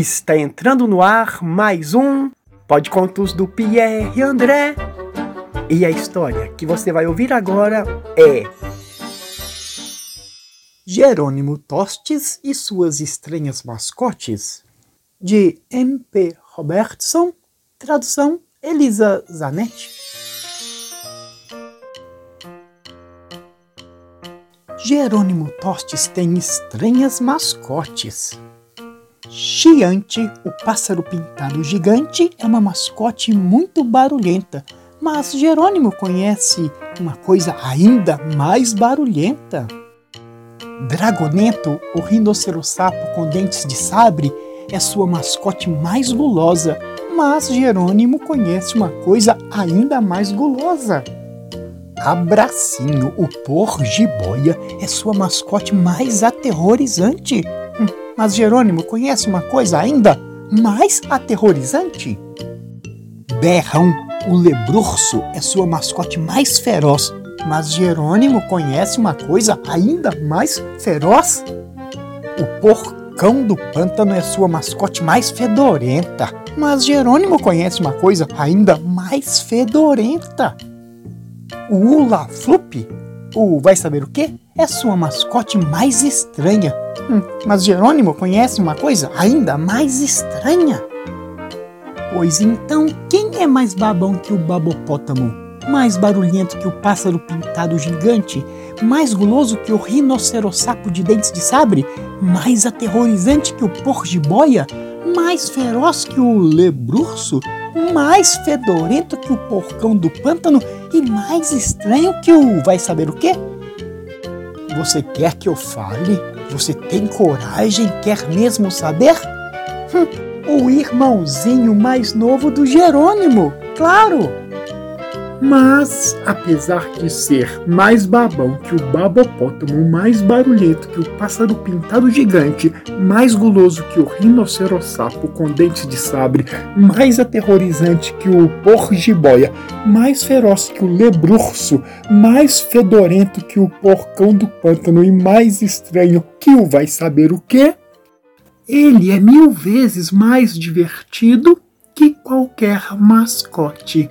Está entrando no ar mais um Pode Contos do Pierre André. E a história que você vai ouvir agora é Jerônimo Tostes e suas estranhas mascotes, de M.P. Robertson, tradução Elisa Zanetti. Jerônimo Tostes tem estranhas mascotes. Chiante, o pássaro pintado gigante, é uma mascote muito barulhenta, mas Jerônimo conhece uma coisa ainda mais barulhenta. Dragonento, o rinocerossapo com dentes de sabre, é sua mascote mais gulosa, mas Jerônimo conhece uma coisa ainda mais gulosa. Abracinho, o porjiboia, é sua mascote mais aterrorizante. Mas Jerônimo conhece uma coisa ainda mais aterrorizante? Berrão, o lebrurso, é sua mascote mais feroz. Mas Jerônimo conhece uma coisa ainda mais feroz? O porcão do pântano é sua mascote mais fedorenta. Mas Jerônimo conhece uma coisa ainda mais fedorenta. O Ula Flup, o vai saber o que, é sua mascote mais estranha. Hum, mas Jerônimo conhece uma coisa ainda mais estranha. Pois então, quem é mais babão que o babopótamo? Mais barulhento que o pássaro pintado gigante? Mais guloso que o rinocerossapo de dentes de sabre? Mais aterrorizante que o porjiboia? Mais feroz que o lebrurso? Mais fedorento que o porcão do pântano e mais estranho que o vai saber o quê? Você quer que eu fale? Você tem coragem? Quer mesmo saber? Hum, o irmãozinho mais novo do Jerônimo, claro! Mas, apesar de ser mais babão que o babopótamo, mais barulhento que o pássaro pintado gigante, mais guloso que o rinocerossapo com dentes de sabre, mais aterrorizante que o porjiboia, mais feroz que o lebrurso, mais fedorento que o porcão do pântano e mais estranho que o vai saber o quê? Ele é mil vezes mais divertido que qualquer mascote.